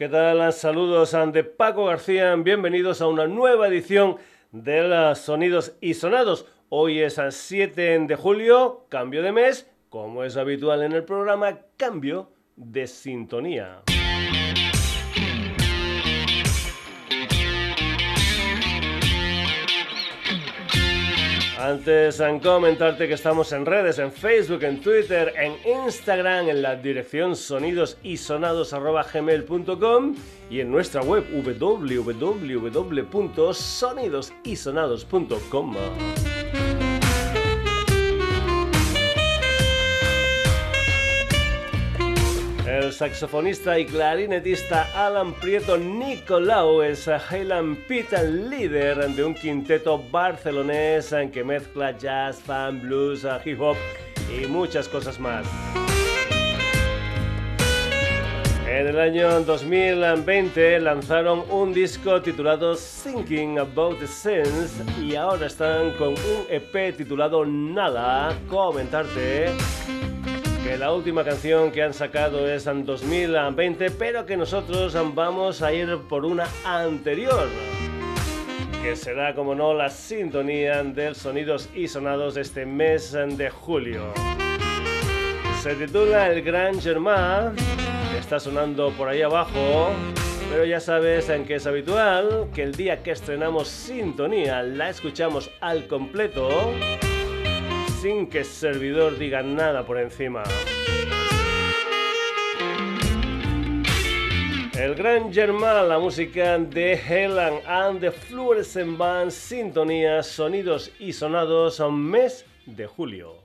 ¿Qué tal? Saludos de Paco García. Bienvenidos a una nueva edición de los Sonidos y Sonados. Hoy es el 7 de julio, cambio de mes, como es habitual en el programa, cambio de sintonía. Antes de comentarte que estamos en redes, en Facebook, en Twitter, en Instagram, en la dirección sonidosisonados.gmail.com y en nuestra web www.sonidosisonados.com. El saxofonista y clarinetista Alan Prieto Nicolau es Helen Peter, líder de un quinteto barcelonés que mezcla jazz, fan, blues, hip hop y muchas cosas más. En el año 2020 lanzaron un disco titulado Thinking About the Sense y ahora están con un EP titulado Nada. Comentarte que la última canción que han sacado es en 2020, pero que nosotros vamos a ir por una anterior, que será, como no, la sintonía del sonidos y sonados de este mes de julio. Se titula El Gran Germain, está sonando por ahí abajo. Pero ya sabes en que es habitual que el día que estrenamos Sintonía la escuchamos al completo sin que el servidor diga nada por encima. El Gran Germán, la música de Helen and the Fluorescent Band, sintonía, sonidos y sonados, mes de julio.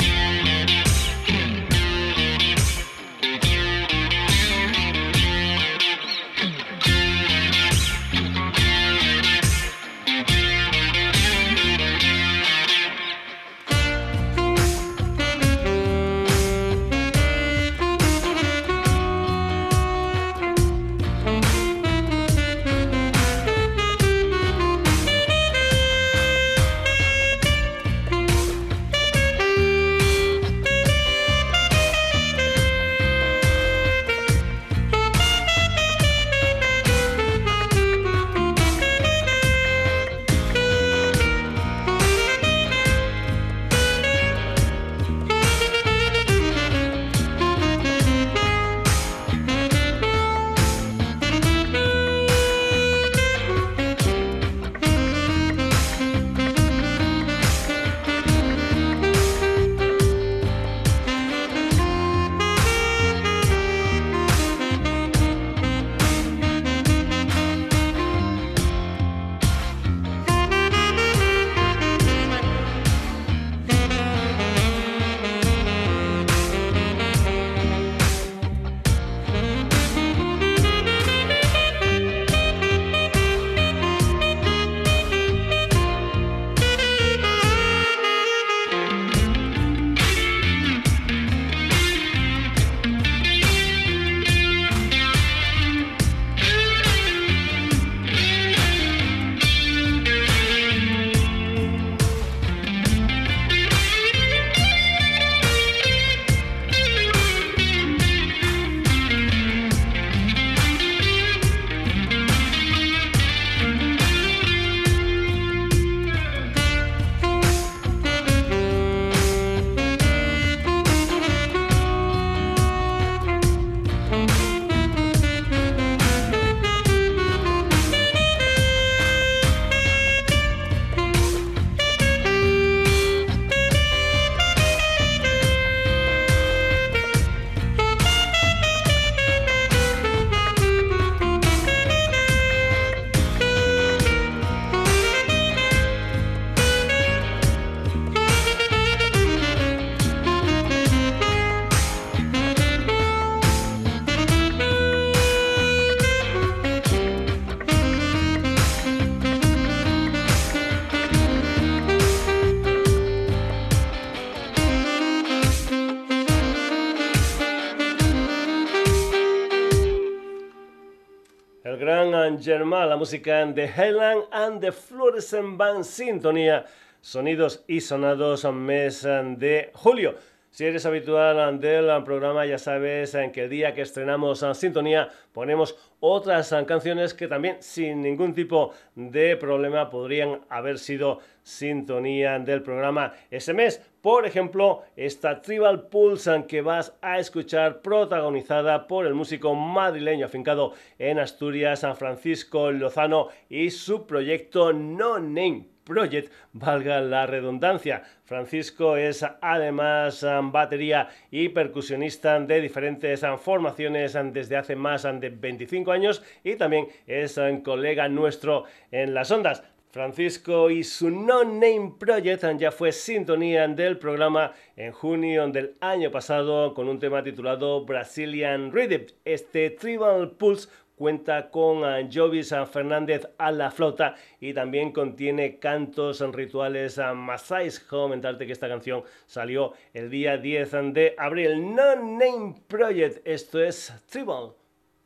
Germain, la música de Helen and the Fluorescent Band Sintonía, sonidos y sonados mes de julio. Si eres habitual del programa, ya sabes en el día que estrenamos Sintonía ponemos otras canciones que también sin ningún tipo de problema podrían haber sido sintonía del programa ese mes. Por ejemplo, esta Tribal Pulse que vas a escuchar protagonizada por el músico madrileño afincado en Asturias, San Francisco Lozano y su proyecto No Name Project, valga la redundancia. Francisco es además batería y percusionista de diferentes formaciones desde hace más de 25 años y también es colega nuestro en las ondas. Francisco y su No Name Project ya fue sintonía del programa en junio del año pasado con un tema titulado Brazilian Rhythm. Este Tribal Pulse cuenta con Jovis Fernández a la flauta y también contiene cantos rituales a Masais. Comentarte que esta canción salió el día 10 de abril. No Name Project, esto es Tribal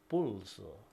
Pulse.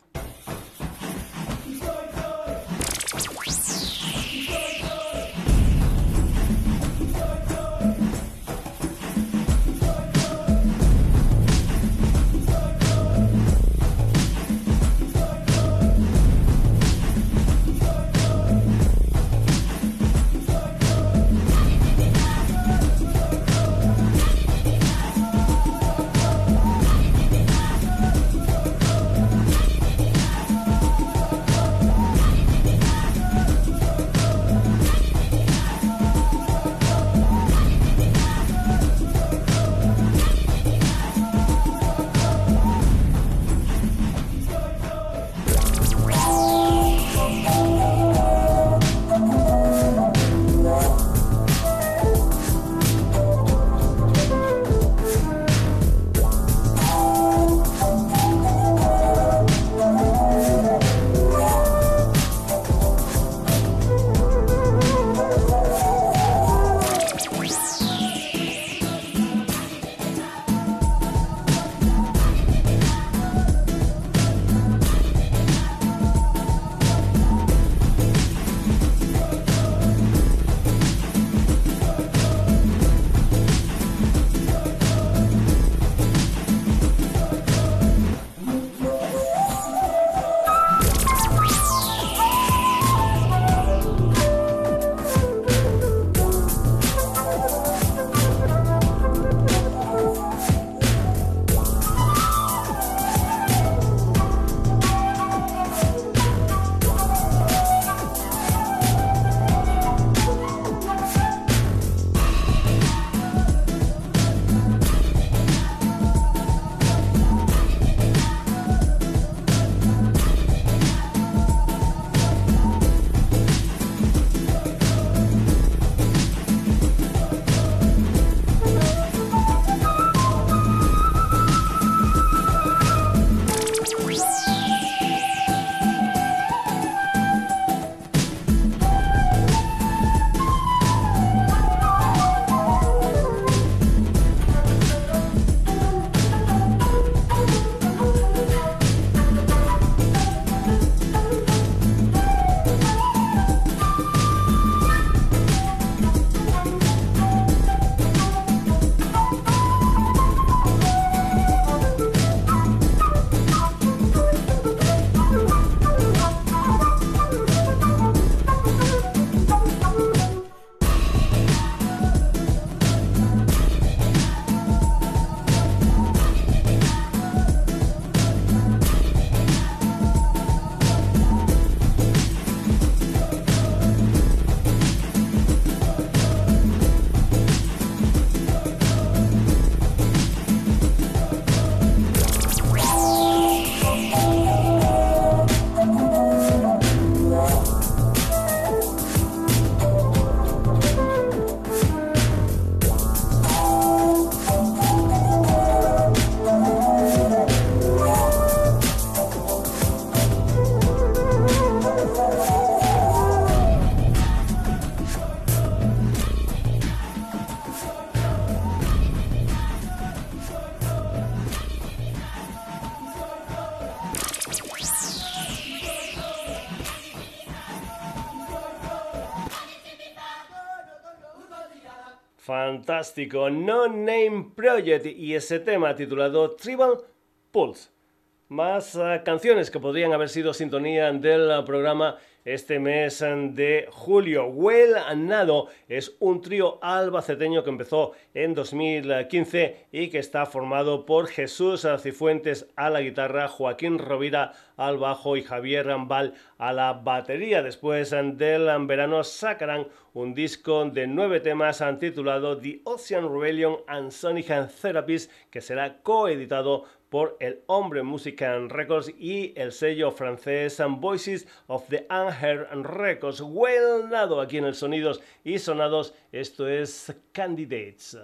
Fantástico, No Name Project y ese tema titulado Tribal Pulse. Más uh, canciones que podrían haber sido sintonía del programa este mes de julio. Well Nado es un trío albaceteño que empezó en 2015 y que está formado por Jesús Cifuentes a la guitarra, Joaquín Rovira al bajo y Javier Rambal a la batería. Después del verano sacarán un disco de nueve temas titulado The Ocean Rebellion and Sonic Therapies que será coeditado por el Hombre Music Records y el sello francés Voices of the Unheard Records. Well nado aquí en el Sonidos y Sonados, esto es Candidates.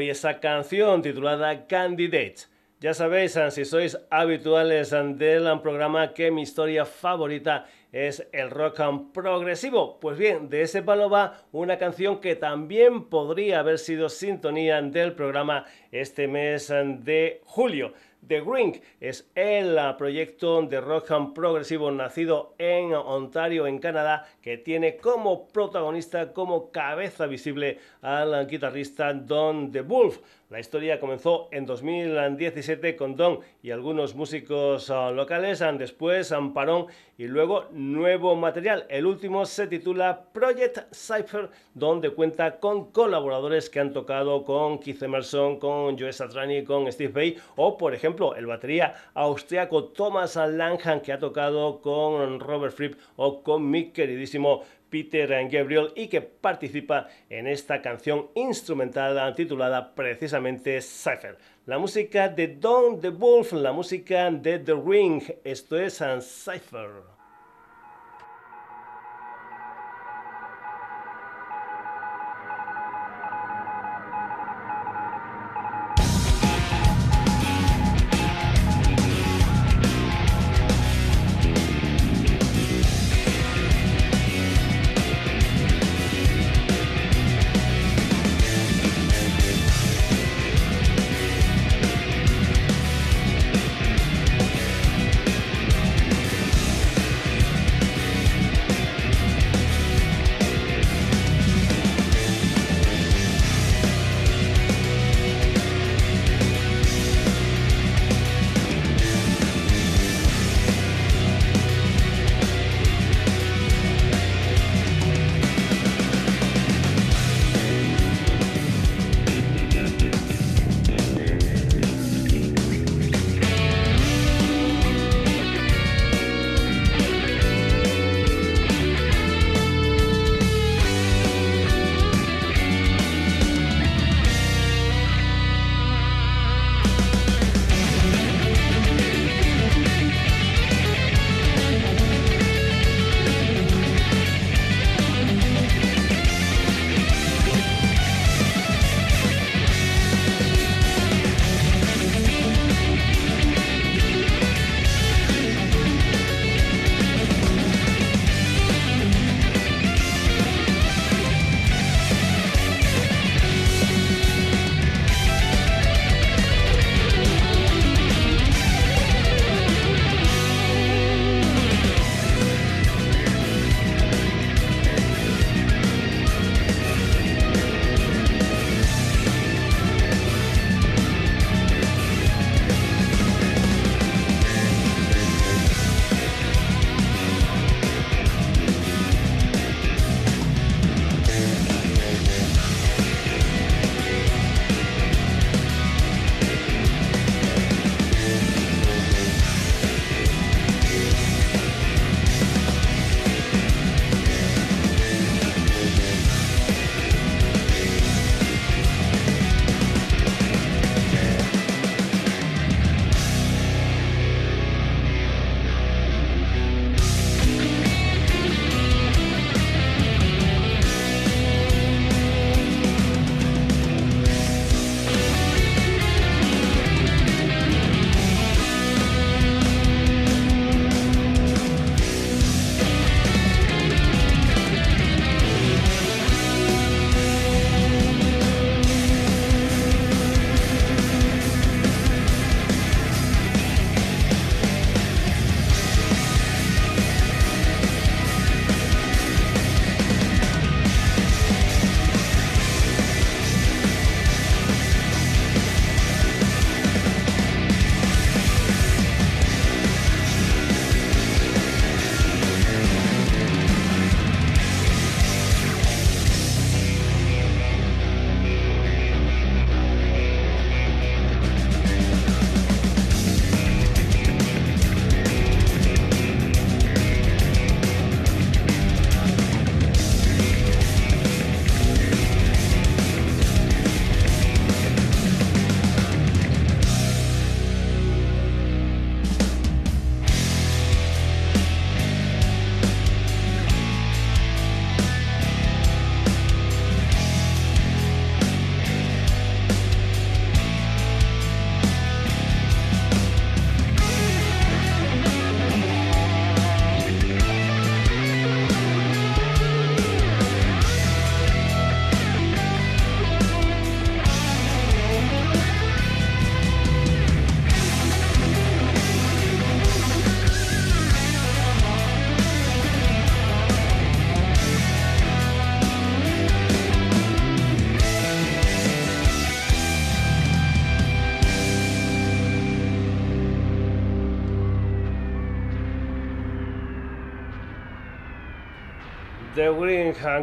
Y esa canción titulada Candidate. Ya sabéis, si sois habituales del programa, que mi historia favorita es el rock progresivo. Pues bien, de ese palo va una canción que también podría haber sido sintonía del programa este mes de julio. The Green es el proyecto de rock and progresivo nacido en Ontario, en Canadá, que tiene como protagonista, como cabeza visible al guitarrista Don The Wolf. La historia comenzó en 2017 con Don y algunos músicos ah, locales, ah, después Amparón ah, y luego nuevo material. El último se titula Project Cypher, donde cuenta con colaboradores que han tocado con Keith Emerson, con Joe Satriani, con Steve Bay o, por ejemplo, el batería austriaco Thomas Langham que ha tocado con Robert Fripp o con mi queridísimo Peter Gabriel y que participa en esta canción instrumental titulada precisamente Cypher. La música de Don the Wolf, la música de The Ring, esto es Cypher.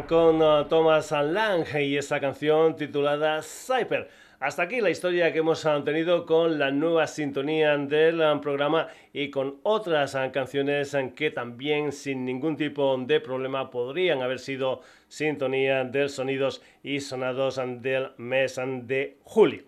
Con uh, Thomas Lang y esta canción titulada Cyper. Hasta aquí la historia que hemos uh, tenido con la nueva sintonía del uh, programa y con otras canciones que también sin ningún tipo de problema podrían haber sido sintonía de sonidos y sonados del mes de julio.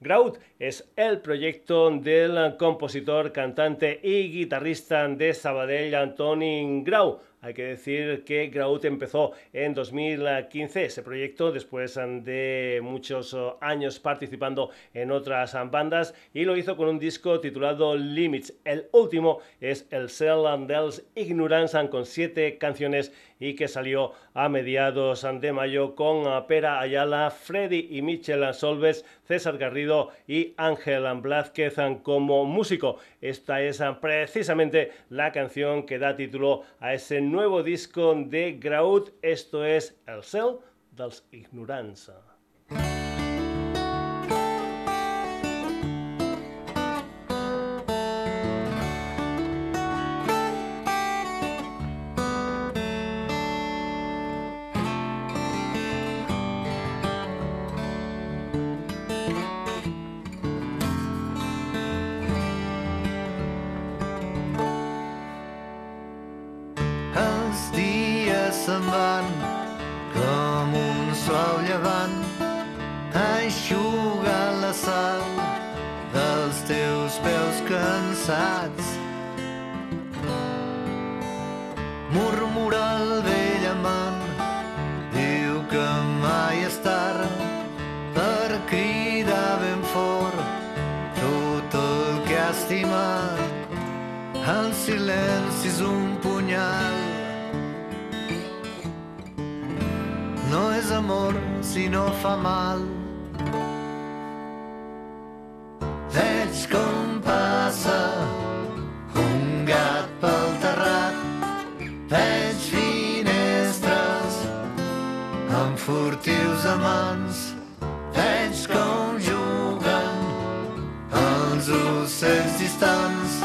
Grout es el proyecto del compositor, cantante y guitarrista de Sabadell, Antoni Grau hay que decir que Graut empezó en 2015 ese proyecto después de muchos oh, años participando en otras bandas y lo hizo con un disco titulado Limits. El último es el Cell and Ignorance con siete canciones y que salió a mediados de mayo con Pera Ayala, Freddy y Michel Solves, César Garrido y Ángel Blázquez como músico. Esta es precisamente la canción que da título a ese nuevo disco de Graut, esto es El cel dels veig finestres amb furtius amants. Veig com juguen els ocells distants.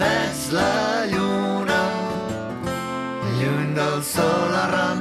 Veig la lluna lluny del sol arran.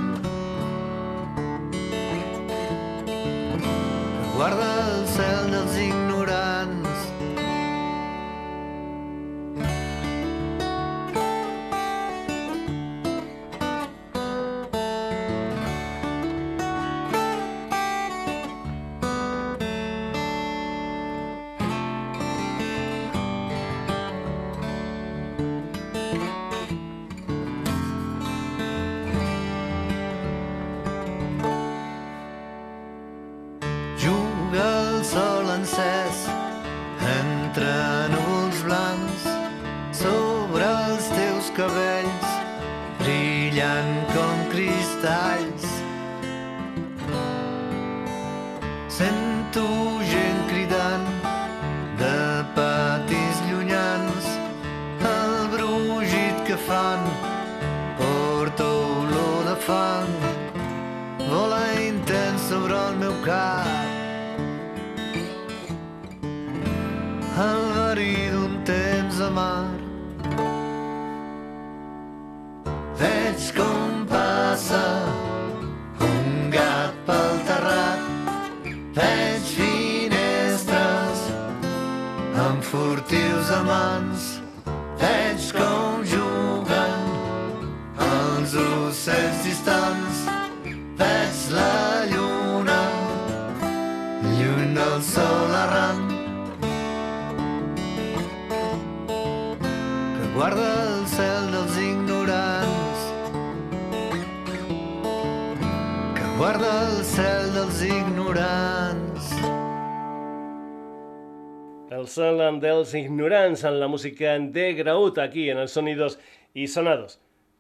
Música de Graut aquí en el Sonidos y Sonados.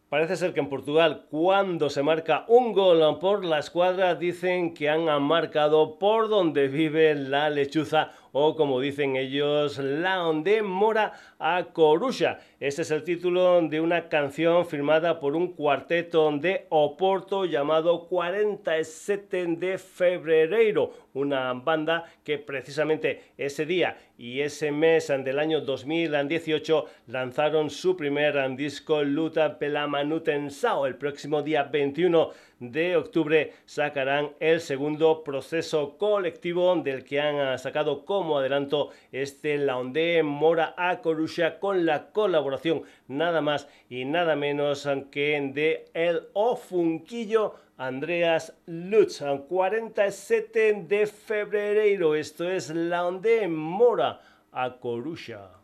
Parece ser que en Portugal, cuando se marca un gol por la escuadra, dicen que han marcado por donde vive la lechuza o como dicen ellos, la de Mora a Coruxa. Este es el título de una canción firmada por un cuarteto de Oporto llamado 47 de Febrero, una banda que precisamente ese día y ese mes del año 2018 lanzaron su primer disco Luta pela Manutensao. El próximo día 21 de octubre sacarán el segundo proceso colectivo del que han sacado como adelanto este Laonde Mora a Con la colaboración nada más y nada menos que de El Ofunquillo Andreas Lutz, 47 de febrero. Esto es la onde mora a Corucha.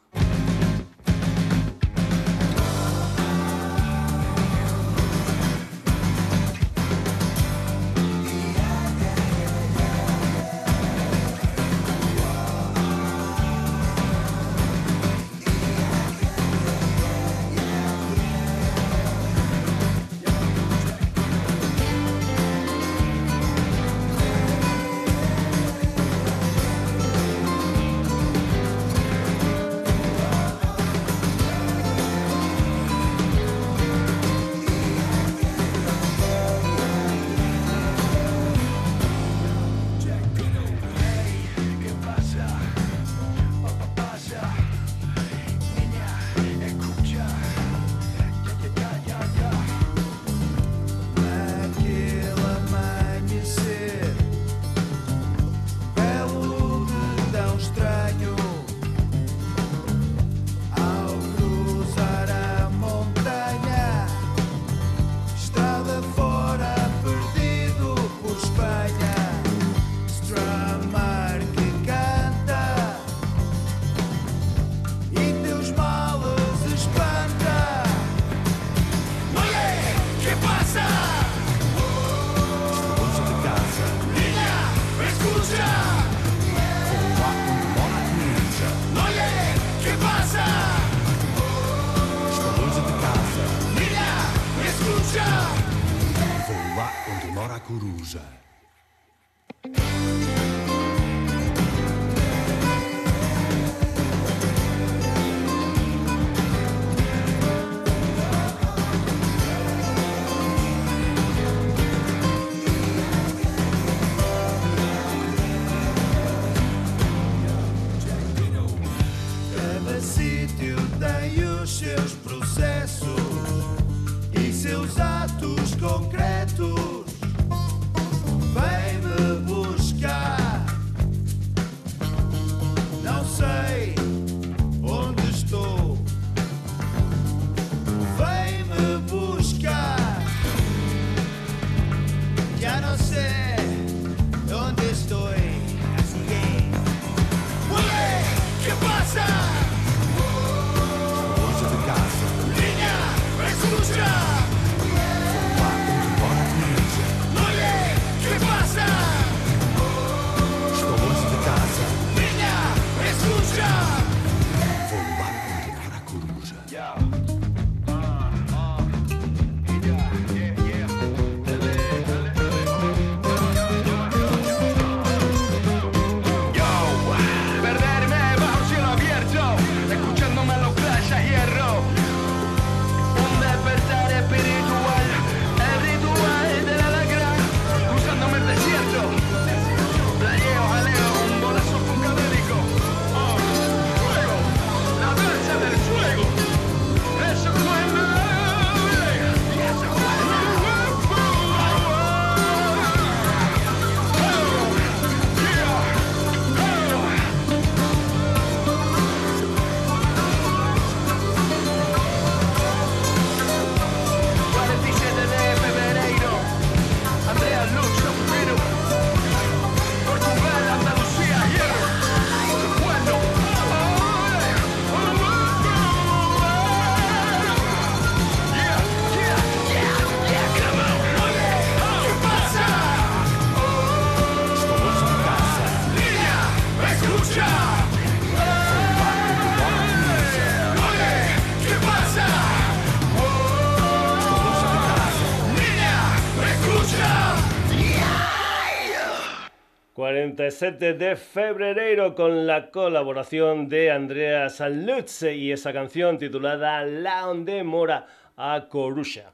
De febrero con la colaboración de Andrea Salutze y esa canción titulada La Onde Mora a Corusha.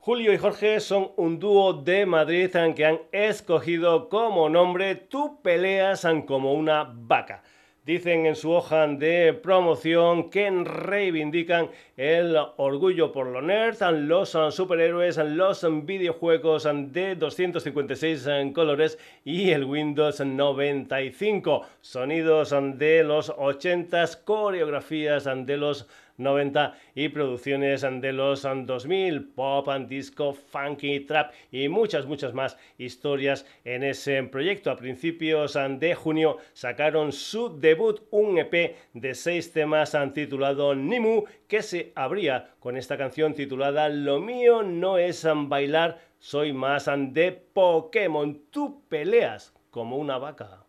Julio y Jorge son un dúo de Madrid que han escogido como nombre Tú peleas como una vaca dicen en su hoja de promoción que reivindican el orgullo por los nerds, los superhéroes, los videojuegos de 256 colores y el Windows 95, sonidos de los 80, coreografías de los 90 y producciones de los 2000, pop, and disco, funky, trap y muchas, muchas más historias en ese proyecto. A principios de junio sacaron su debut, un EP de seis temas titulado Nimu, que se abría con esta canción titulada Lo mío no es bailar, soy más de Pokémon. Tú peleas como una vaca.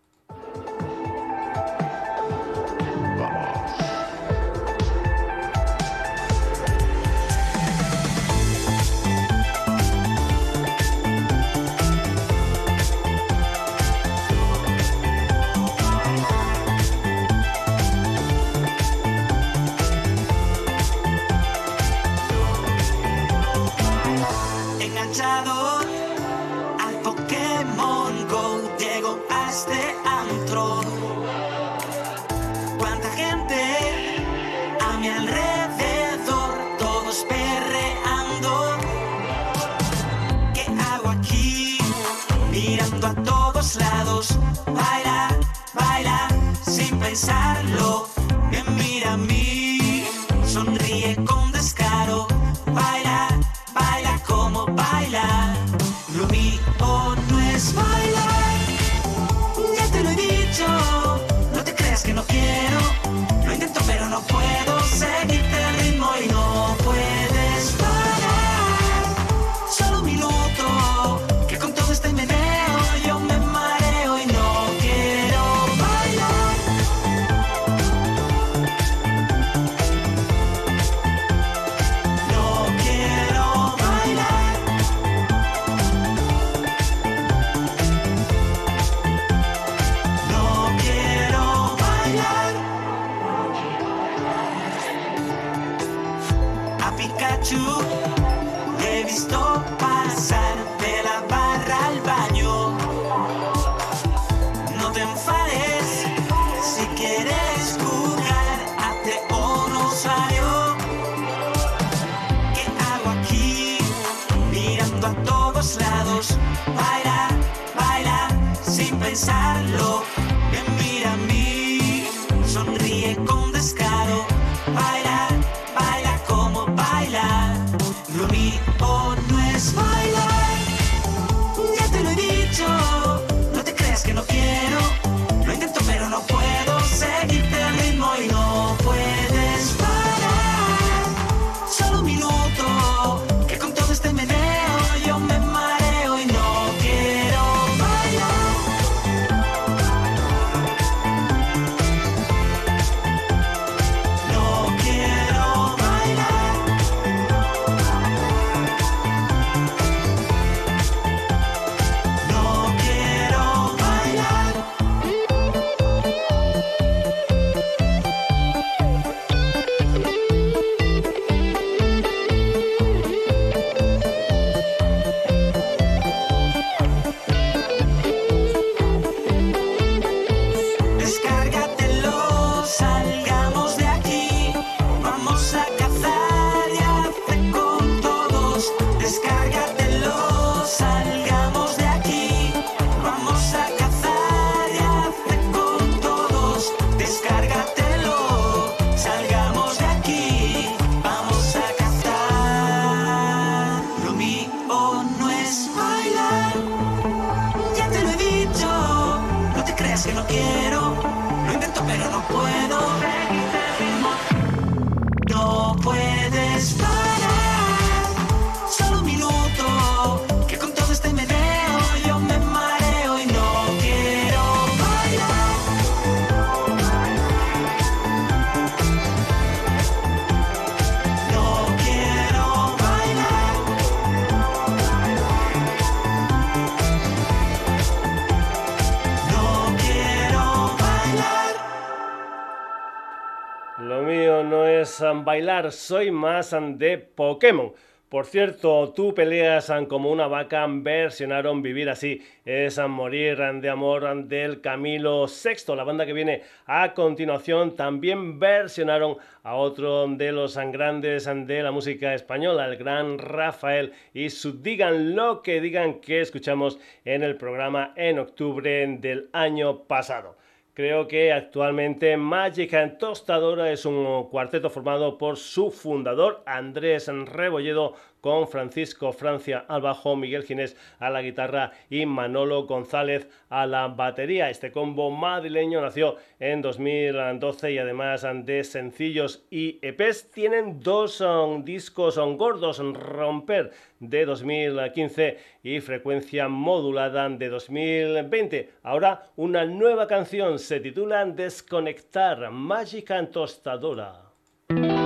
bailar, soy más de Pokémon. Por cierto, tú peleas como una vaca, versionaron Vivir así es morir de amor del Camilo VI. La banda que viene a continuación también versionaron a otro de los grandes de la música española, el gran Rafael y su Digan lo que digan que escuchamos en el programa en octubre del año pasado. Creo que actualmente Magic and Tostadora es un cuarteto formado por su fundador Andrés Rebolledo con Francisco Francia al bajo, Miguel Ginés a la guitarra y Manolo González a la batería. Este combo madrileño nació en 2012 y además de sencillos y EPs tienen dos um, discos um, gordos, Romper de 2015 y Frecuencia Modulada de 2020. Ahora una nueva canción se titula Desconectar, Mágica Tostadora.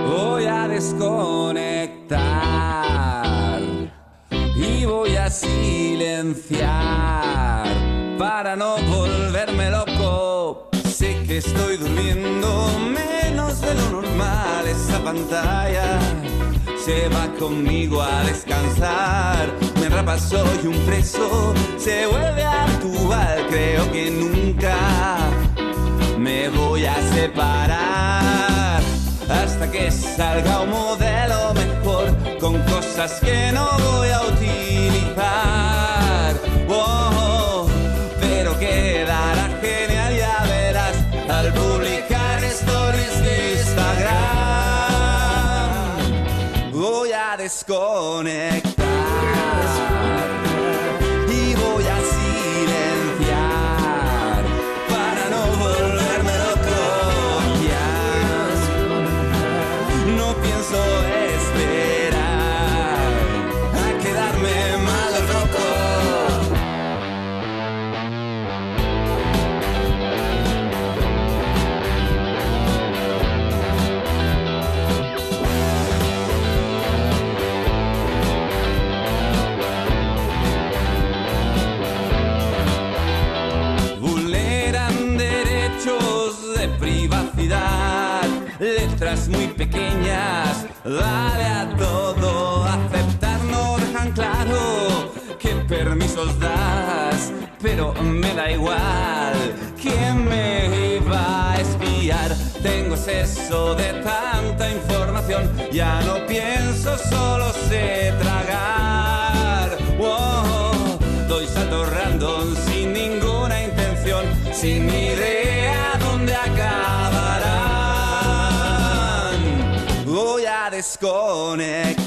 Voy a desconectar y voy a silenciar para no volverme loco. Sé que estoy durmiendo menos de lo normal. Esa pantalla se va conmigo a descansar. Me rapa, soy un preso, se vuelve actual. Creo que nunca me voy a separar que salga un modelo mejor con cosas que no voy a utilizar. Pero quedará genial, ya verás al publicar stories de Instagram. Voy a desconectar. Pequeñas, dale a todo, aceptar no dejan claro qué permisos das, pero me da igual, ¿quién me iba a espiar? Tengo exceso de tanta información, ya no pienso, solo sé tragar. Wow, doy salto random sin ninguna intención, sin idea desconectar.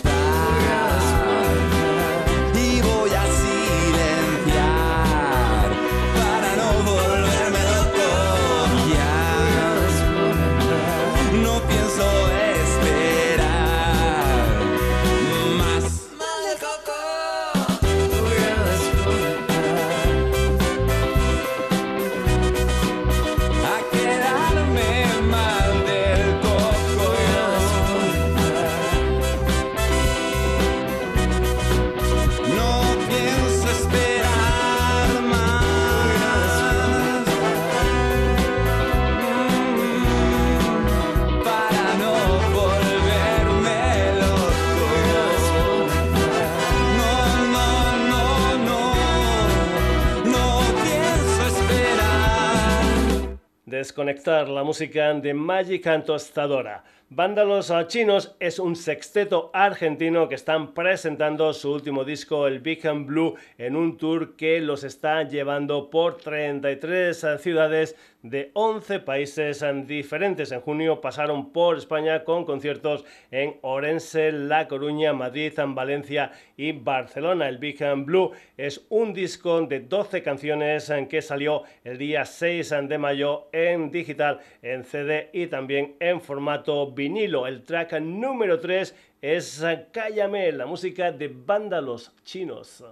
Desconectar la música de Magic and Tostadora. Vándalos Chinos es un sexteto argentino que están presentando su último disco, el Big and Blue, en un tour que los está llevando por 33 ciudades de 11 países diferentes. En junio pasaron por España con conciertos en Orense, La Coruña, Madrid, Valencia y Barcelona. El Big Blue es un disco de 12 canciones que salió el día 6 de mayo en digital, en CD y también en formato vinilo. El track número 3 es Cállame, la música de vándalos chinos.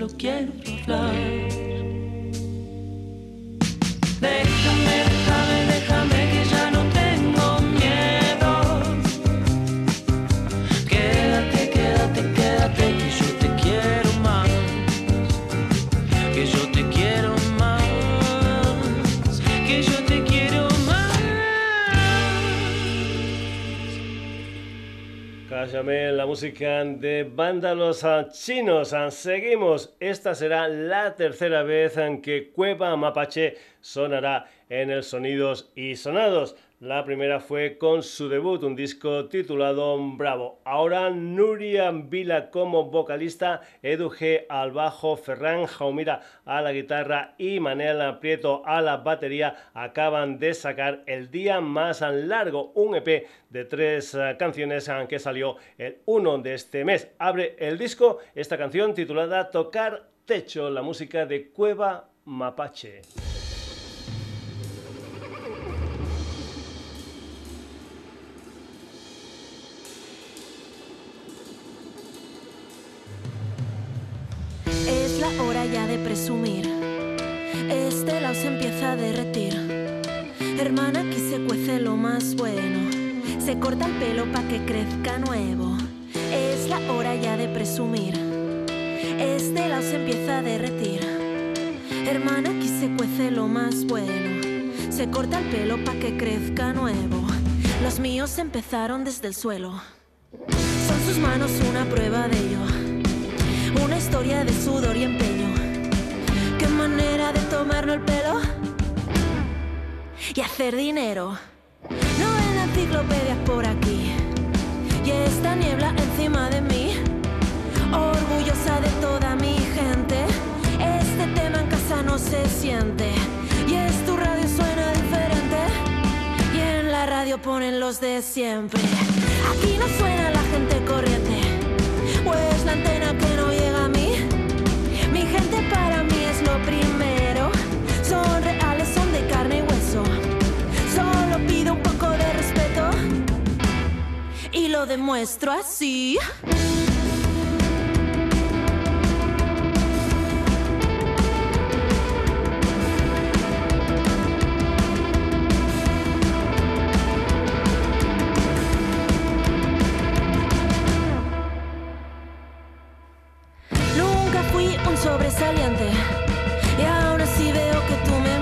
Solo quiero Cállame la música de Vándalos Chinos. Seguimos. Esta será la tercera vez en que Cueva Mapache sonará en el Sonidos y Sonados. La primera fue con su debut, un disco titulado Bravo. Ahora Nuria Vila como vocalista, Edu al bajo, Ferran Jaumira a la guitarra y Manel Prieto a la batería acaban de sacar El Día Más Largo, un EP de tres eh, canciones que salió el 1 de este mes. Abre el disco esta canción titulada Tocar Techo, la música de Cueva Mapache. Este lado se empieza a derretir. Hermana, aquí se cuece lo más bueno. Se corta el pelo pa' que crezca nuevo. Es la hora ya de presumir. Este lado se empieza a derretir. Hermana, aquí se cuece lo más bueno. Se corta el pelo pa' que crezca nuevo. Los míos empezaron desde el suelo. Son sus manos una prueba de ello. Una historia de sudor y empeño. Qué manera de tomarnos el pelo y hacer dinero. No ven enciclopedias por aquí. Y esta niebla encima de mí. Orgullosa de toda mi gente. Este tema en casa no se siente. Y es tu radio suena diferente. Y en la radio ponen los de siempre. Aquí no suena la gente corriente. Pues la antena que lo demuestro así. Nunca fui un sobresaliente y aún así veo que tú me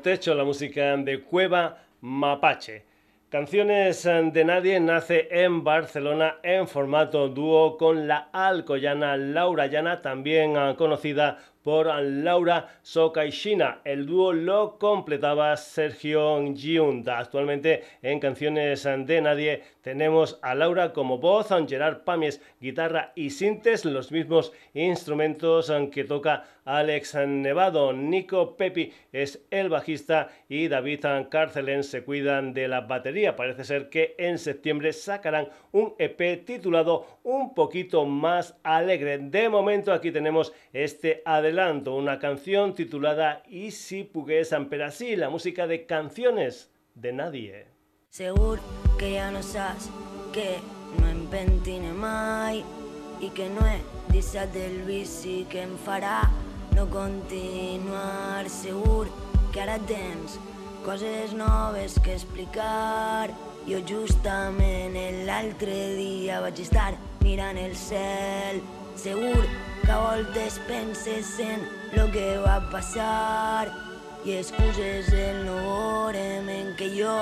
techo la música de Cueva Mapache. Canciones de Nadie nace en Barcelona en formato dúo con la alcoyana Laura Llana, también conocida por Laura Sokaishina. El dúo lo completaba Sergio Giunda. Actualmente en Canciones de Nadie tenemos a Laura como voz, a Gerard Pamies guitarra y sintes, los mismos instrumentos que toca Alex Nevado. Nico Pepi es el bajista y David Carcelen se cuidan de la batería. Parece ser que en septiembre sacarán un EP titulado Un poquito más alegre. De momento aquí tenemos este adelanto, una canción titulada Y si pugues así, la música de canciones de nadie. Seguro que ya no sabes que no em pentine mai i que no he deixat del vici que em farà no continuar. Segur que ara tens coses noves que explicar. Jo justament l'altre dia vaig estar mirant el cel. Segur que a voltes penses en lo que va passar i excuses el no en què jo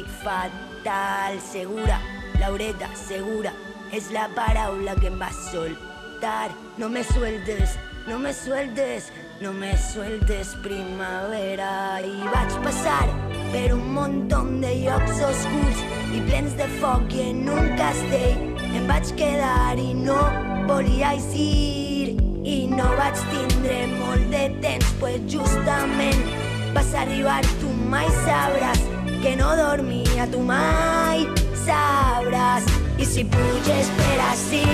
fatal, segura, Laureta, segura, és la paraula que em va soltar. No me sueltes, no me sueltes, no me sueltes primavera. I vaig passar per un muntó de llocs oscurs i plens de foc i en un castell em vaig quedar i no volia eixir i no vaig tindre molt de temps, pues justament vas arribar, tu mai sabràs que no dormia, tu mai sabràs. I si puges per ací,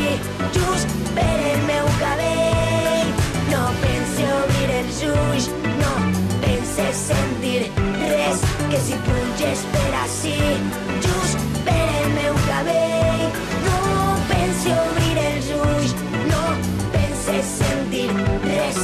just per el meu cabell, no pense obrir els ulls, no penses sentir res, que si puges per ací, just per el meu cabell, no pense obrir els ulls, no penses sentir res.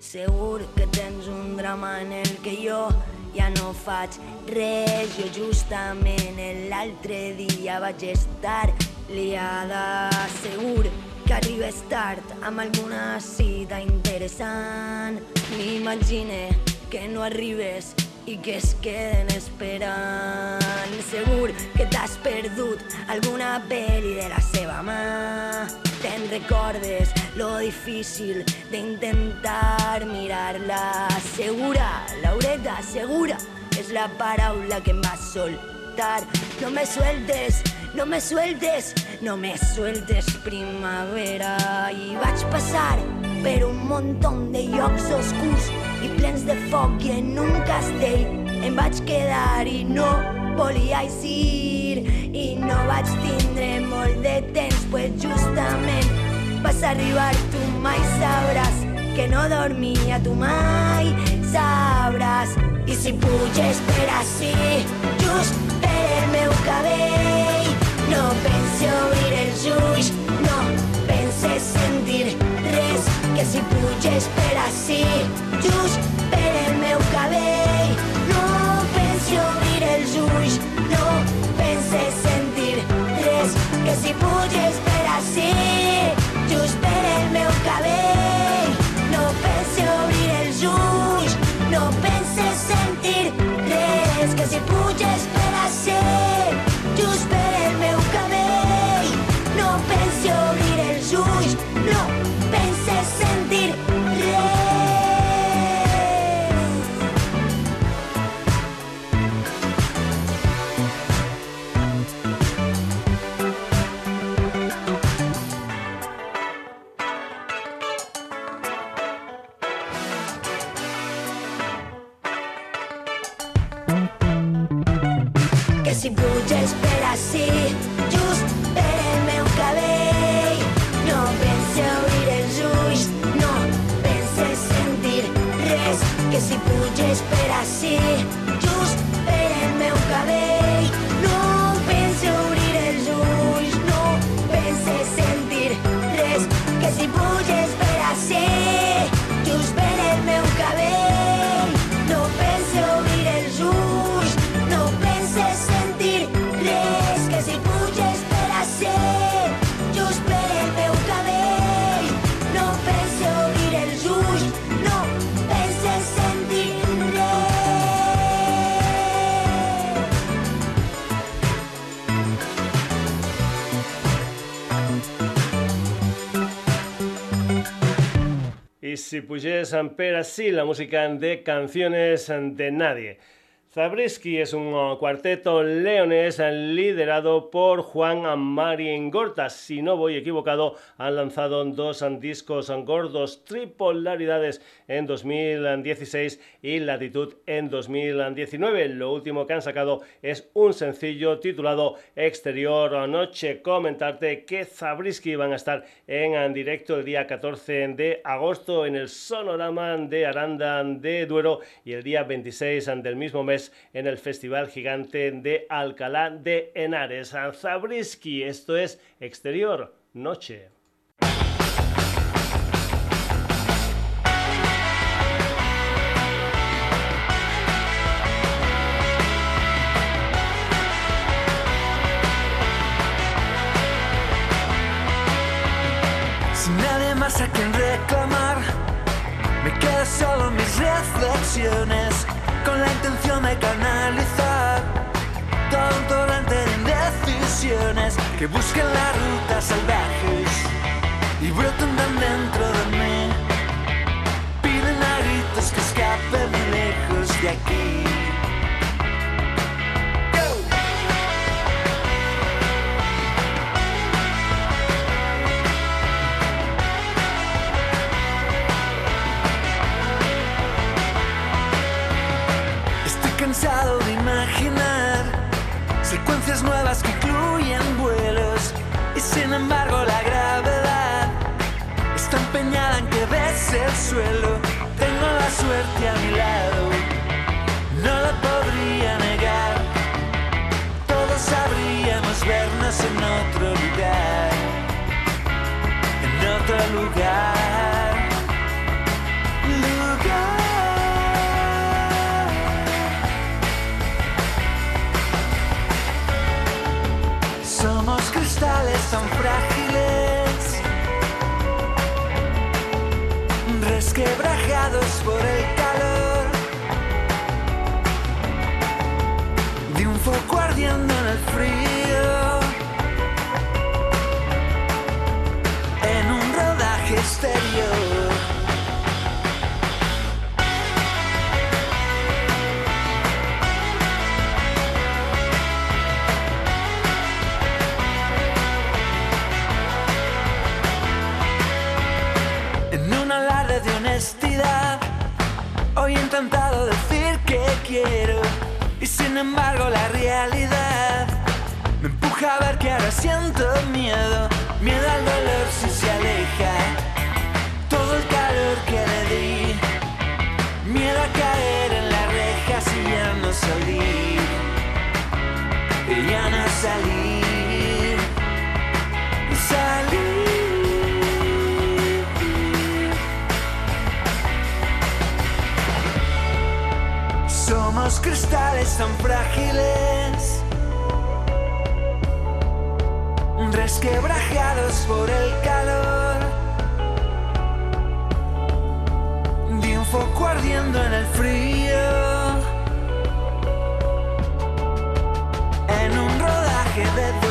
Segur que tens un drama en el que jo ja no faig res. Jo justament l'altre dia vaig estar liada. Segur que arribes tard amb alguna cita interessant. M'imagine que no arribes i que es queden esperant. Segur que t'has perdut alguna pel·li de la seva mà. Te'n recordes lo difícil de intentar mirar-la. Segura, Laureta, segura, és la paraula que va soltar. No me sueltes, no me sueltes, no me sueltes primavera. I vaig passar per un muntó de llocs oscurs i plens de foc i en un castell em quedar i no volia i no vaig tindre molt de temps pues justament vas arribar tu mai sabràs que no dormia tu mai sabràs i si puges per ací just per el meu no pense obrir els ulls no penses sentir res. Que si puges per ací just per el meu no pensi obrir els ulls no penses sentir res que si puges per ací just per el meu cabell. No pensi obrir els ulls no penses sentir res que si puges per ací si pujes per sí la música de canciones de nadie. Zabriskie es un cuarteto leonés liderado por Juan Marín Gorta. Si no voy equivocado, han lanzado dos discos gordos, Tripolaridades en 2016 y Latitud en 2019. Lo último que han sacado es un sencillo titulado Exterior Noche. Comentarte que Zabriskie van a estar en directo el día 14 de agosto en el Sonorama de Aranda de Duero y el día 26 del mismo mes en el Festival Gigante de Alcalá de Henares. Zabriskie, esto es Exterior Noche. A quien reclamar, me quedo solo mis reflexiones la intención de canalizar todo un torrente de indecisiones que busquen las rutas salvajes y brotan dentro de mí. Piden a gritos que escapen lejos de aquí. Suerte a mi lado, no lo podría negar. Todos sabríamos vernos en otro lugar, en otro lugar. cristales tan frágiles, resquebrajados por el calor de un foco ardiendo en el frío, en un rodaje exterior. Cristales tan frágiles, resquebrajados por el calor. De un foco ardiendo en el frío, en un rodaje de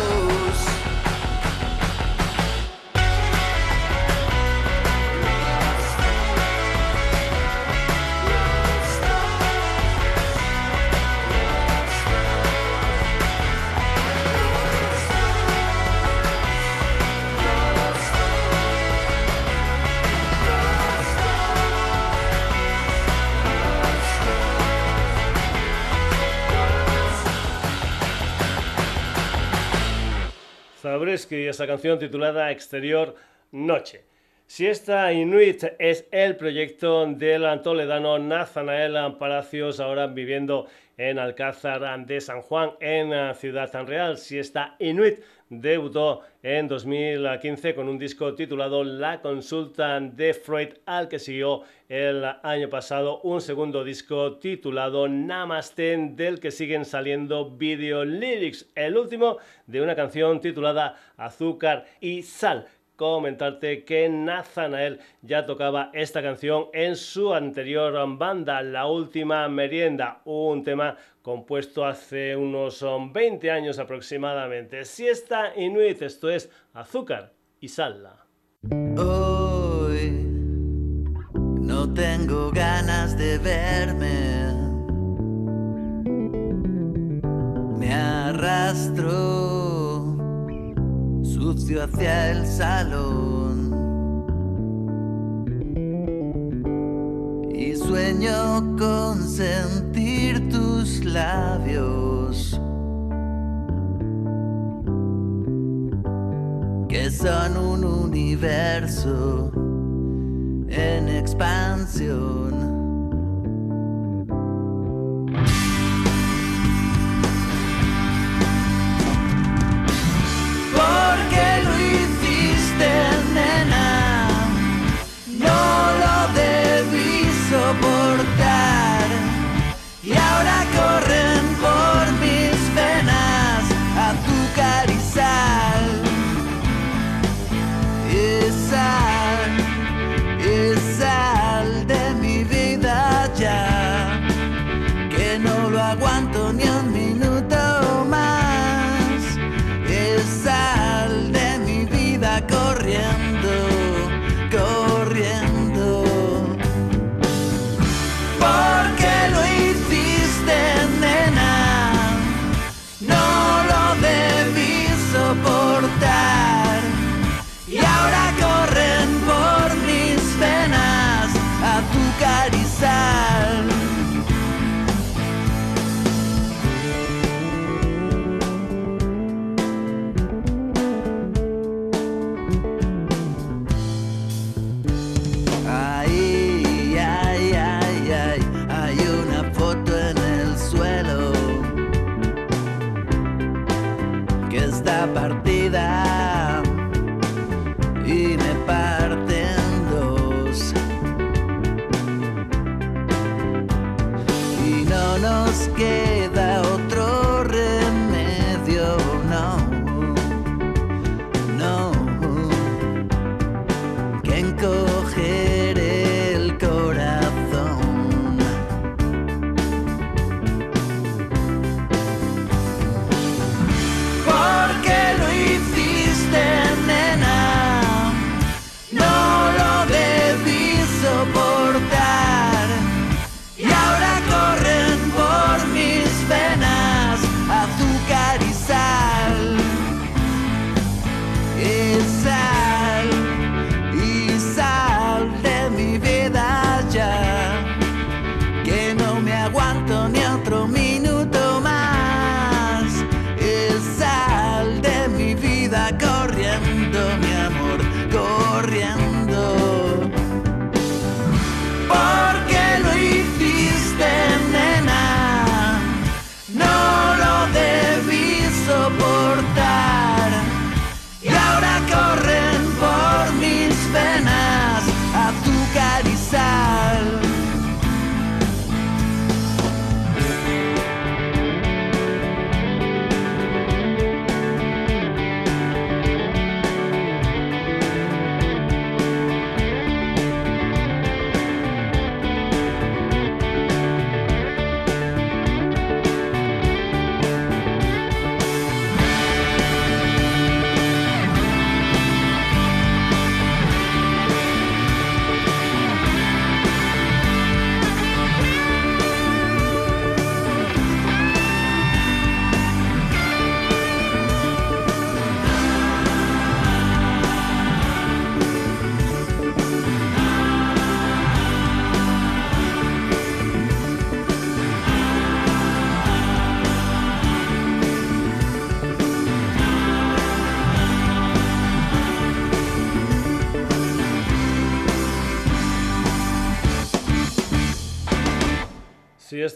y esa canción titulada Exterior Noche. Si esta Inuit es el proyecto del toledano Nathanael Palacios, ahora viviendo en Alcázar de San Juan, en Ciudad San Real. Si esta Inuit debutó en 2015 con un disco titulado La Consulta de Freud, al que siguió el año pasado un segundo disco titulado Namaste, del que siguen saliendo video lyrics, el último de una canción titulada Azúcar y Sal. Comentarte que Nathanael ya tocaba esta canción en su anterior banda, La Última Merienda, un tema compuesto hace unos 20 años aproximadamente. Si está Inuit, esto es azúcar y sal. Hoy no tengo ganas de verme. Me arrastro sucio hacia el salón. Y sueño con sentir tus labios. Que son un universo en expansión.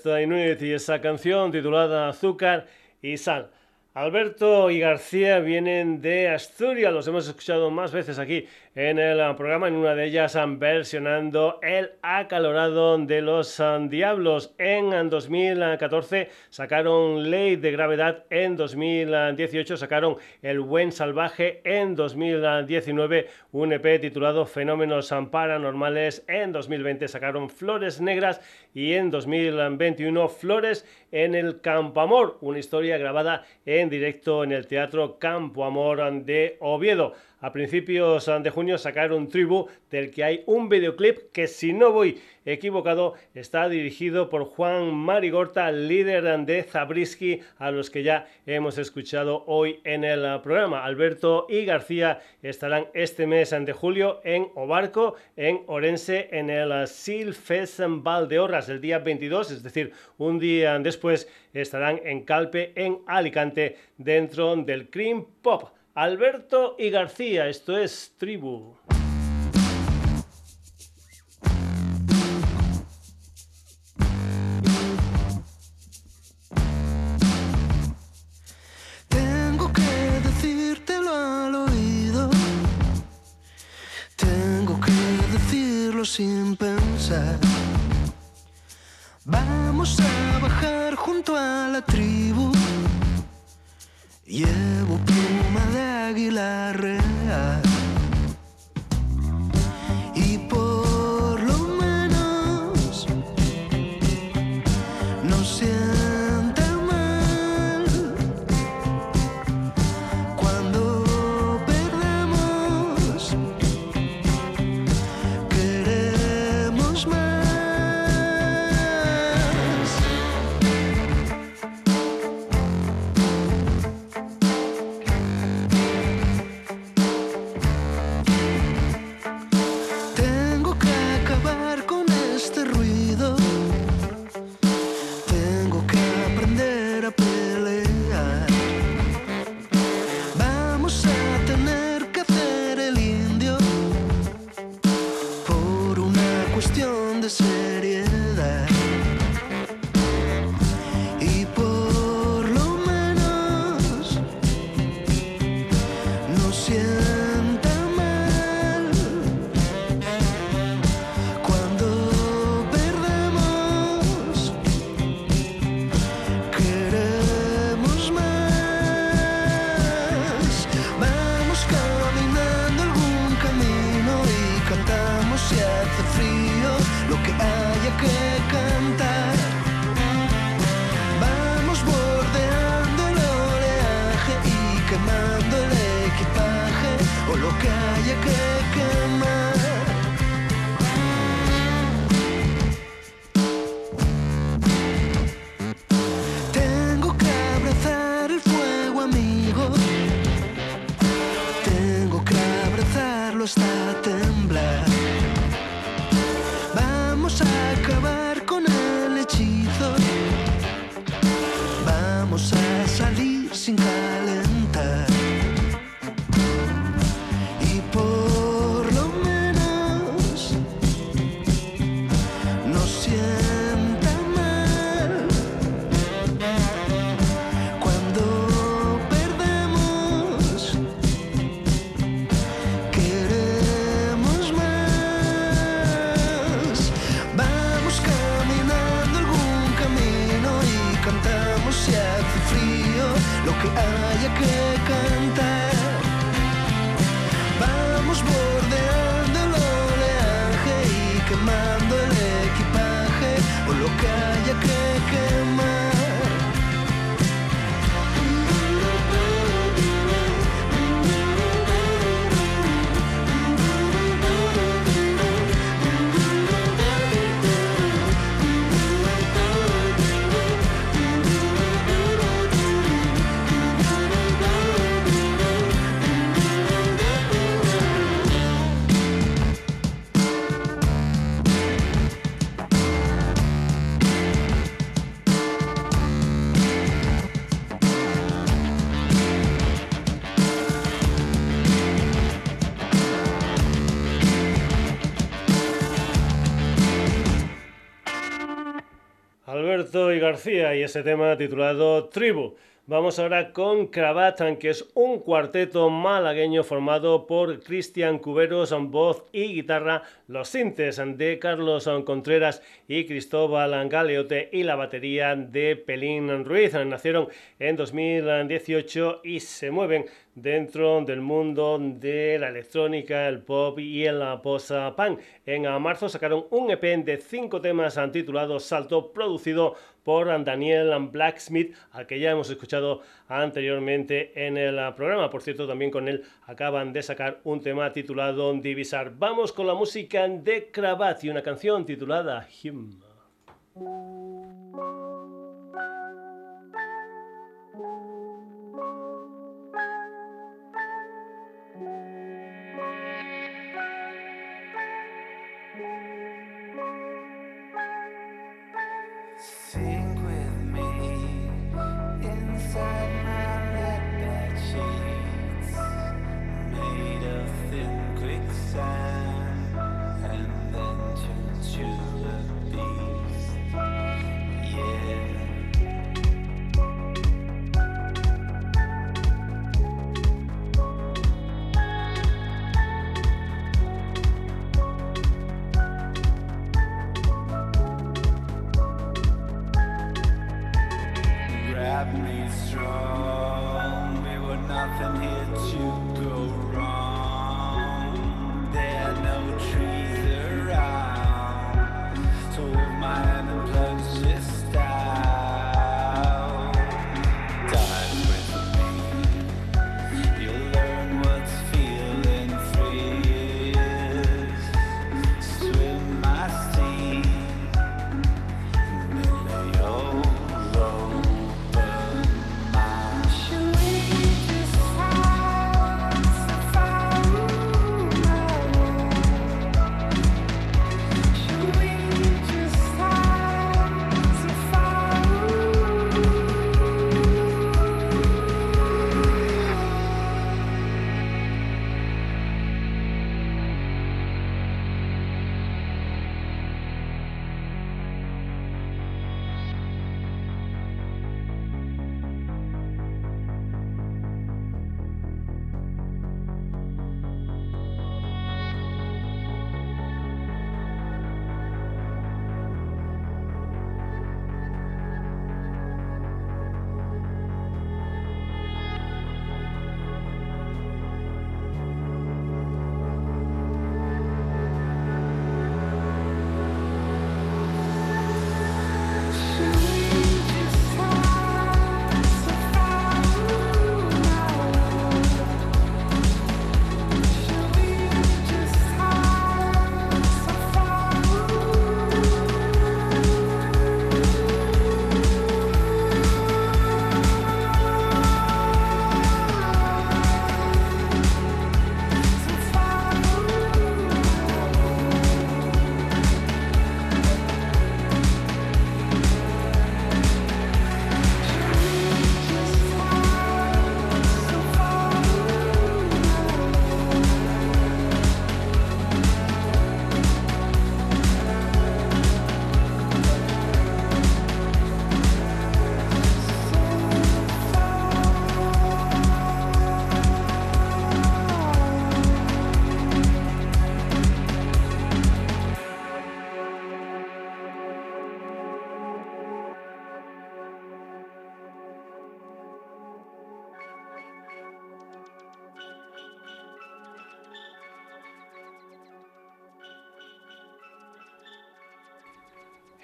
Y esa canción titulada Azúcar y Sal. Alberto y García vienen de Asturias, los hemos escuchado más veces aquí en el programa, en una de ellas versionando El acalorado de los Diablos. En 2014 sacaron Ley de Gravedad, en 2018 sacaron El Buen Salvaje, en 2019 un EP titulado Fenómenos Paranormales, en 2020 sacaron Flores Negras y en 2021 Flores en el Campo Amor, una historia grabada en directo en el Teatro Campo Amor de Oviedo. A principios de junio sacaron Tribu, del que hay un videoclip que si no voy equivocado está dirigido por Juan Marigorta, líder de Zabriskie, a los que ya hemos escuchado hoy en el programa. Alberto y García estarán este mes de julio en Obarco, en Orense, en el Sil Festival Valdeorras el día 22, es decir, un día después estarán en Calpe, en Alicante, dentro del Cream Pop. Alberto y García, esto es Tribu. Tengo que decírtelo al oído. Tengo que decirlo sin pensar. Vamos a bajar junto a la tribu. Llevo pluma de águila real. García y ese tema titulado Tribu. Vamos ahora con Cravatan, que es un cuarteto malagueño formado por Cristian Cuberos en voz y guitarra, los sintes de Carlos Contreras y Cristóbal Galeote y la batería de Pelín Ruiz. Nacieron en 2018 y se mueven dentro del mundo de la electrónica, el pop y el post-punk. En marzo sacaron un EP de cinco temas titulado Salto, producido por Daniel Blacksmith, al que ya hemos escuchado anteriormente en el programa. Por cierto, también con él acaban de sacar un tema titulado Divisar. Vamos con la música de Cravat y una canción titulada Him.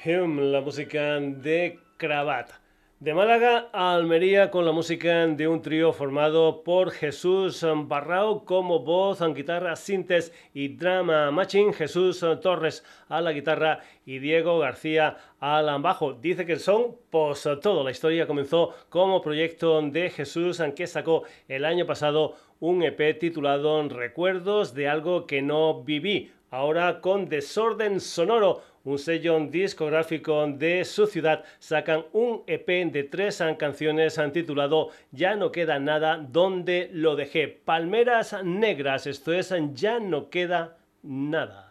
La música de Cravat. De Málaga a Almería con la música de un trío formado por Jesús Barrao como voz, guitarra, sintes y drama matching, Jesús Torres a la guitarra y Diego García al bajo. Dice que son pues todo. La historia comenzó como proyecto de Jesús que sacó el año pasado un EP titulado Recuerdos de algo que no viví. Ahora con Desorden Sonoro un sello discográfico de su ciudad, sacan un EP de tres canciones titulado Ya no queda nada donde lo dejé. Palmeras negras, esto es Ya no queda nada.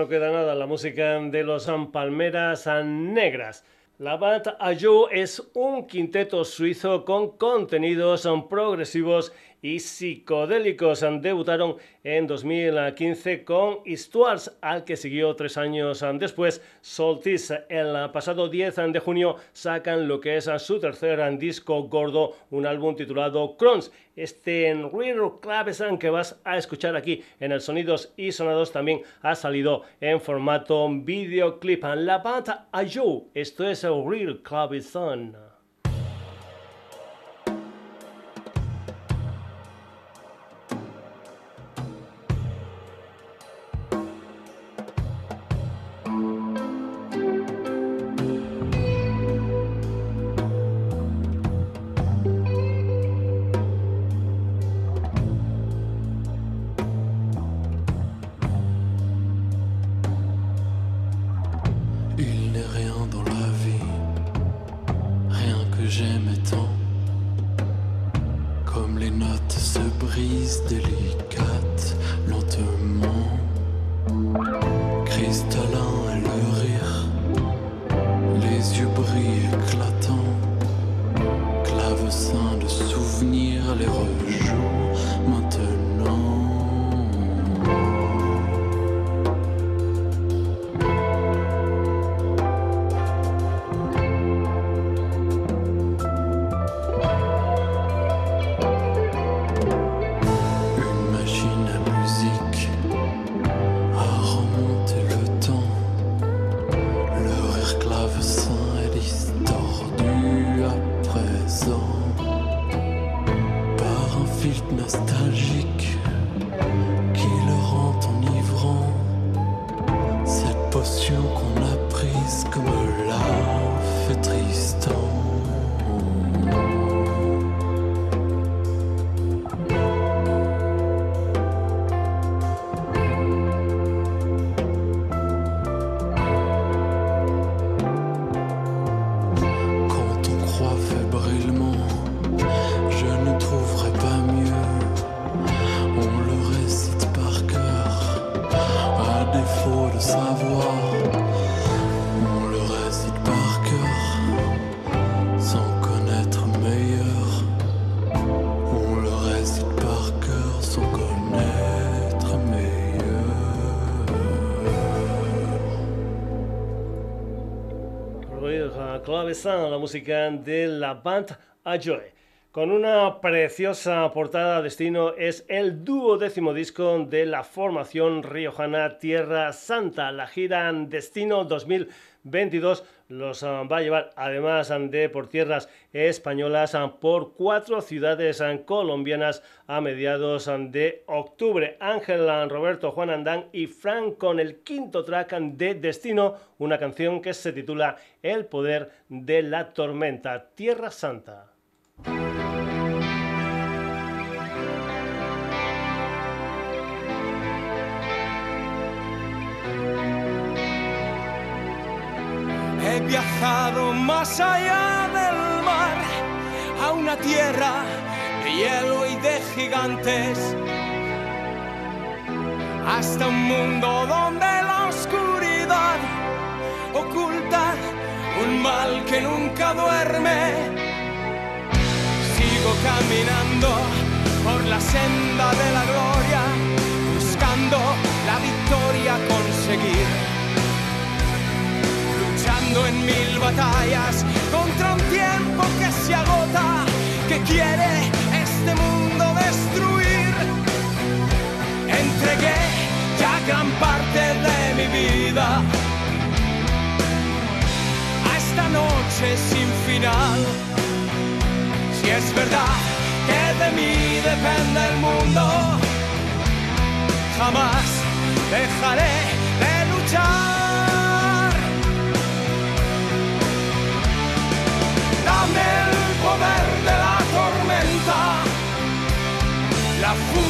No queda nada, la música de los Palmeras Negras. La banda Ayu es un quinteto suizo con contenidos progresivos y psicodélicos. Debutaron en 2015 con Stuarts, al que siguió tres años después Soltis. El pasado 10 de junio sacan lo que es su tercer disco gordo, un álbum titulado Crons. Este Real Clavesan que vas a escuchar aquí en el Sonidos y Sonados también ha salido en formato videoclip. La banda Ayo, esto es Real Clavesan. La música de la band Ajoy. Con una preciosa portada, Destino es el duodécimo disco de la formación riojana Tierra Santa, la gira Destino 2000 2022 los ah, va a llevar además de por tierras españolas ah, por cuatro ciudades ah, colombianas a mediados de octubre. Ángel Roberto Juan Andán y Frank con el quinto track de Destino, una canción que se titula El poder de la tormenta, Tierra Santa. Viajado más allá del mar, a una tierra de hielo y de gigantes, hasta un mundo donde la oscuridad oculta un mal que nunca duerme. Sigo caminando por la senda de la gloria, buscando la victoria conseguir en mil batallas contra un tiempo que se agota, que quiere este mundo destruir. Entregué ya gran parte de mi vida a esta noche sin final. Si es verdad que de mí depende el mundo, jamás dejaré de luchar. El poder de la tormenta, la furia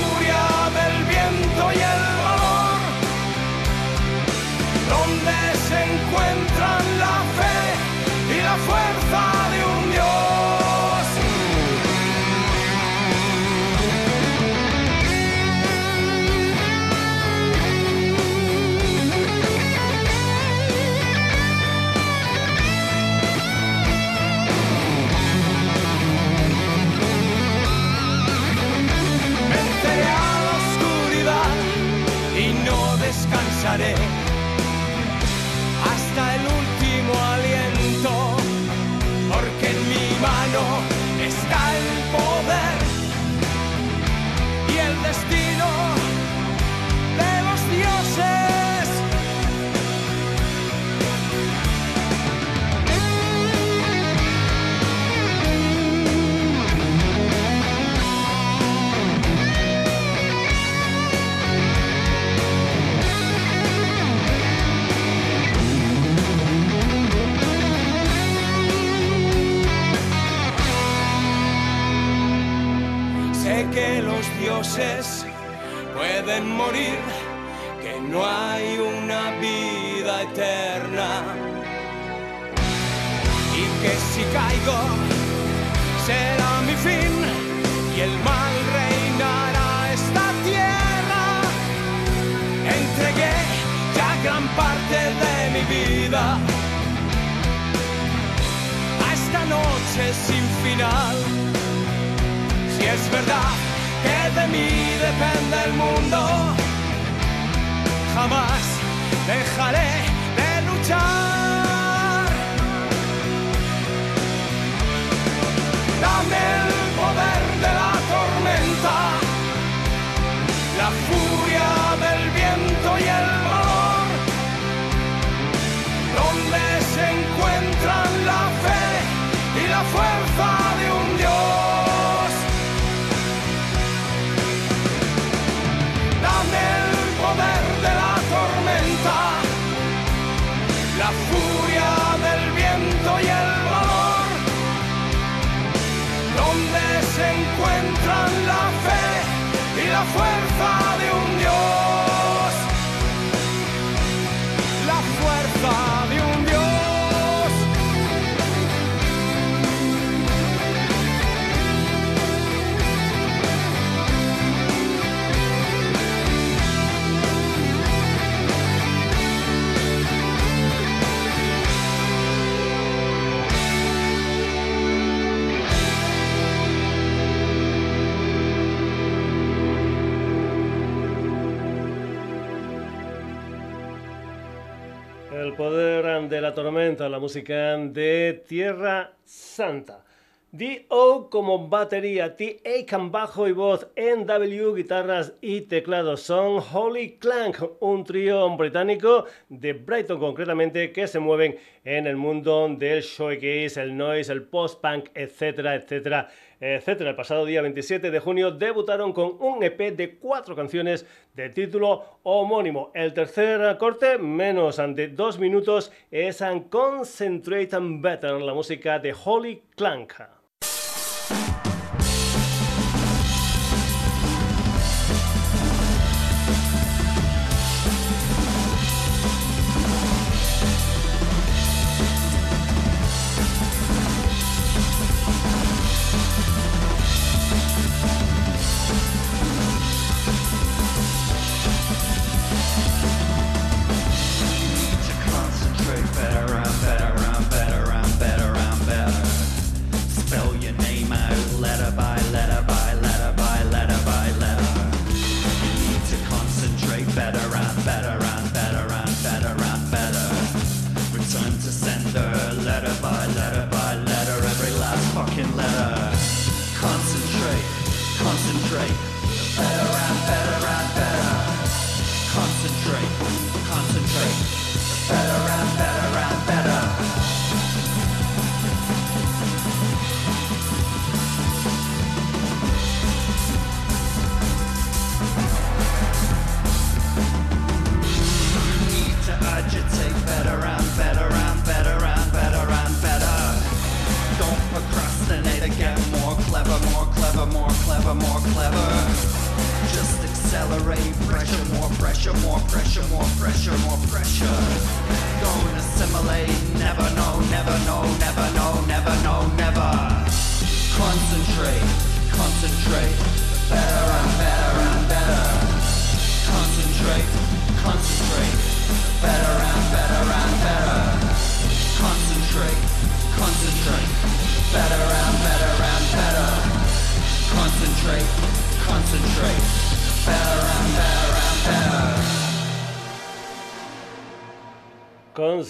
la tormenta, la música de Tierra Santa. D.O. como batería, T. Aiken bajo y voz, N.W. guitarras y teclados. Son Holy Clank, un trío británico de Brighton concretamente que se mueven en el mundo del showcase, el noise, el post-punk, etcétera, etcétera, etcétera. El pasado día 27 de junio debutaron con un EP de cuatro canciones de título homónimo. El tercer corte, menos de dos minutos, es Concentrate and Better, la música de Holy Clank.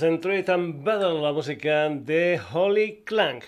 Concentrate and Battle, la música de Holy Clank.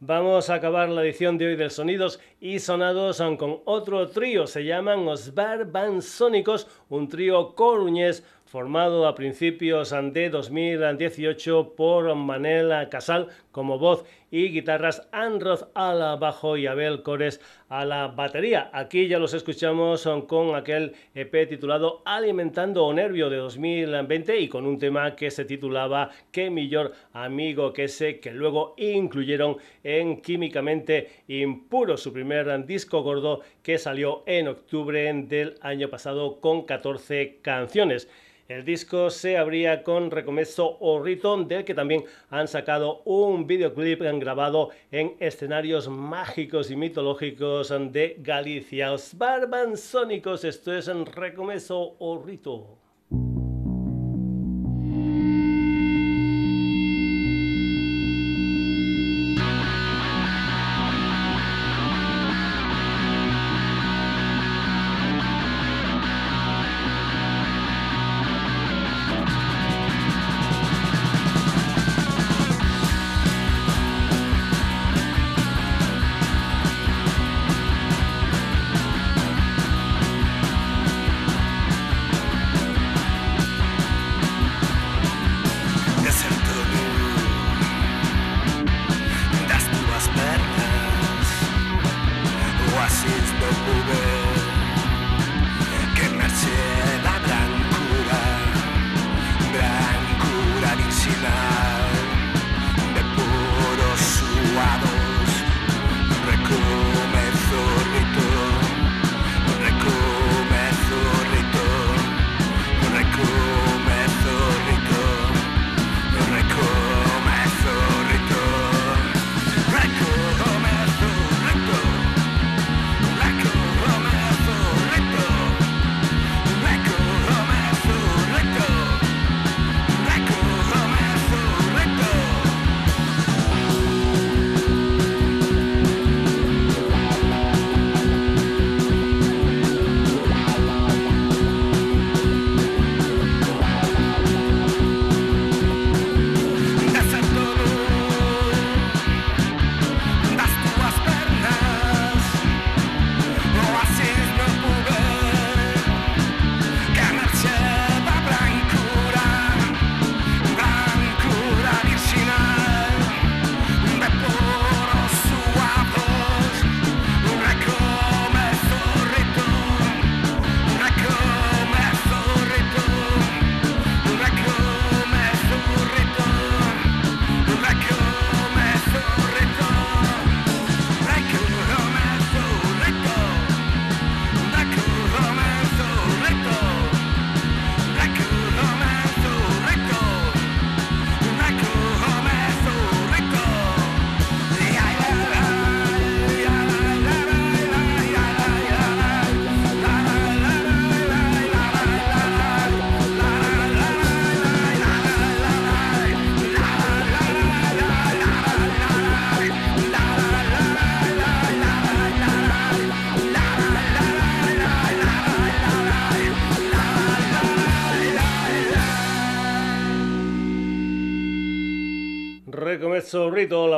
Vamos a acabar la edición de hoy del Sonidos y Sonados con otro trío. Se llaman Osbar Van Sónicos, un trío coruñés formado a principios de 2018 por Manel Casal como voz y guitarras, Anroth a la bajo y Abel Cores a la batería. Aquí ya los escuchamos con aquel EP titulado Alimentando o Nervio de 2020 y con un tema que se titulaba Qué mejor amigo que sé, que luego incluyeron en Químicamente Impuro, su primer disco gordo que salió en octubre del año pasado con 14 canciones. El disco se abría con Recomezo o Riton, del que también han sacado un videoclip grabado en escenarios mágicos y mitológicos de Galicia. Os barbansónicos, esto es en Recomezo o Rito.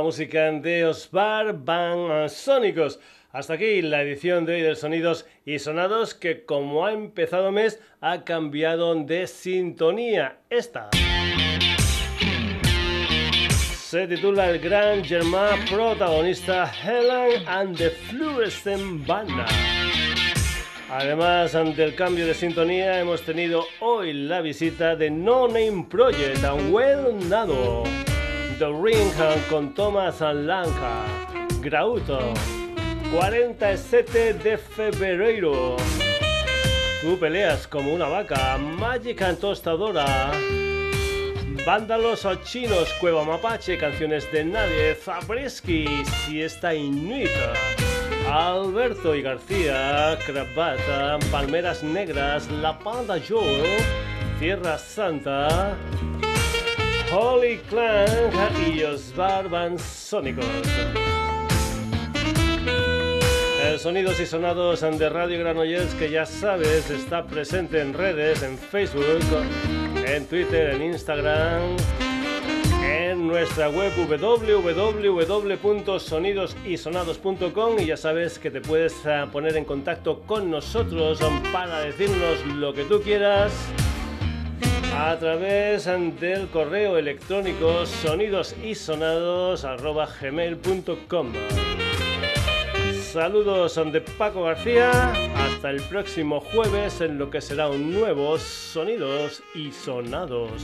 Música de Osbar Van Sónicos. Hasta aquí la edición de hoy de Sonidos y Sonados que como ha empezado mes ha cambiado de sintonía. Esta se titula El Gran Germain protagonista Helen and the Fluorescent Banda. Además, ante el cambio de sintonía, hemos tenido hoy la visita de No Name Project a Well Nado, The Ring con Thomas Lanka, Grauto, 47 de febrero. Tú peleas como una vaca, Magic Tostadora, Vándalos o chinos, Cueva Mapache, canciones de Nadie, Fabrisky, Siesta Inuita. Alberto y García, Cravata, Palmeras Negras, La Panda Joe, Tierra Santa, Holy Clan y los Barban Sónicos. El Sonidos y Sonados de Radio Granollers, que ya sabes, está presente en redes, en Facebook, en Twitter, en Instagram en nuestra web www.sonidosysonados.com y ya sabes que te puedes eh, poner en contacto con nosotros para decirnos lo que tú quieras a través del correo electrónico sonidosysonados.gmail.com Saludos de Paco García, hasta el próximo jueves en lo que será un nuevo Sonidos y Sonados.